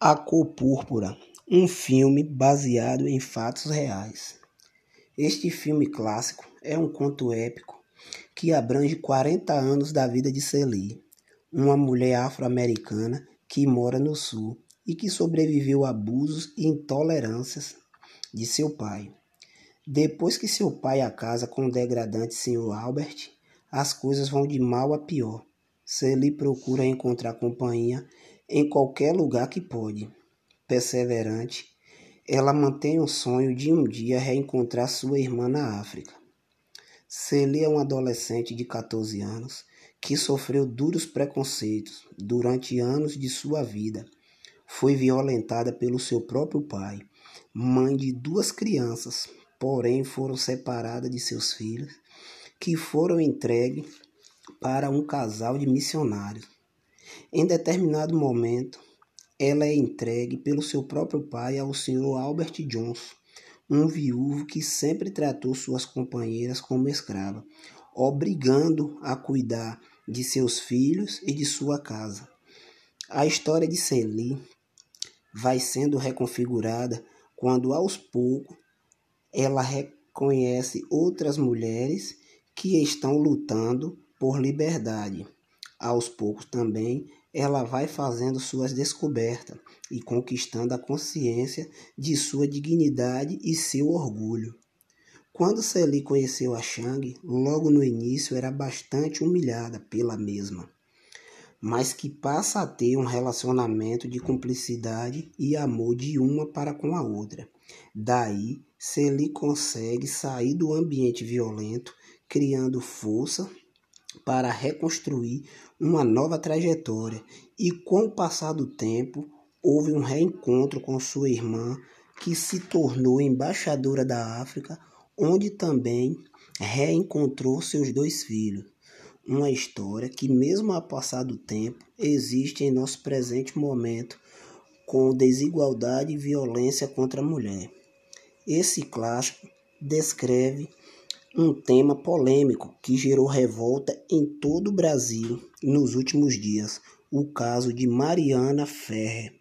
A Cor Púrpura, um filme baseado em fatos reais. Este filme clássico é um conto épico que abrange 40 anos da vida de Celie, uma mulher afro-americana que mora no Sul e que sobreviveu a abusos e intolerâncias de seu pai. Depois que seu pai a casa com o degradante Sr. Albert, as coisas vão de mal a pior. Celie procura encontrar companhia em qualquer lugar que pode. Perseverante, ela mantém o sonho de um dia reencontrar sua irmã na África. Celia é uma adolescente de 14 anos que sofreu duros preconceitos durante anos de sua vida. Foi violentada pelo seu próprio pai, mãe de duas crianças, porém foram separadas de seus filhos, que foram entregues para um casal de missionários. Em determinado momento, ela é entregue pelo seu próprio pai ao Sr. Albert Johnson, um viúvo que sempre tratou suas companheiras como escrava, obrigando a cuidar de seus filhos e de sua casa. A história de Celie vai sendo reconfigurada quando aos poucos ela reconhece outras mulheres que estão lutando por liberdade. Aos poucos também ela vai fazendo suas descobertas e conquistando a consciência de sua dignidade e seu orgulho. Quando Celie conheceu a Shang, logo no início era bastante humilhada pela mesma, mas que passa a ter um relacionamento de cumplicidade e amor de uma para com a outra. Daí, Celie consegue sair do ambiente violento, criando força para reconstruir uma nova trajetória e, com o passar do tempo, houve um reencontro com sua irmã, que se tornou embaixadora da África, onde também reencontrou seus dois filhos. Uma história que, mesmo a passar do tempo, existe em nosso presente momento, com desigualdade e violência contra a mulher. Esse clássico descreve um tema polêmico que gerou revolta em todo o Brasil nos últimos dias, o caso de Mariana Ferrer.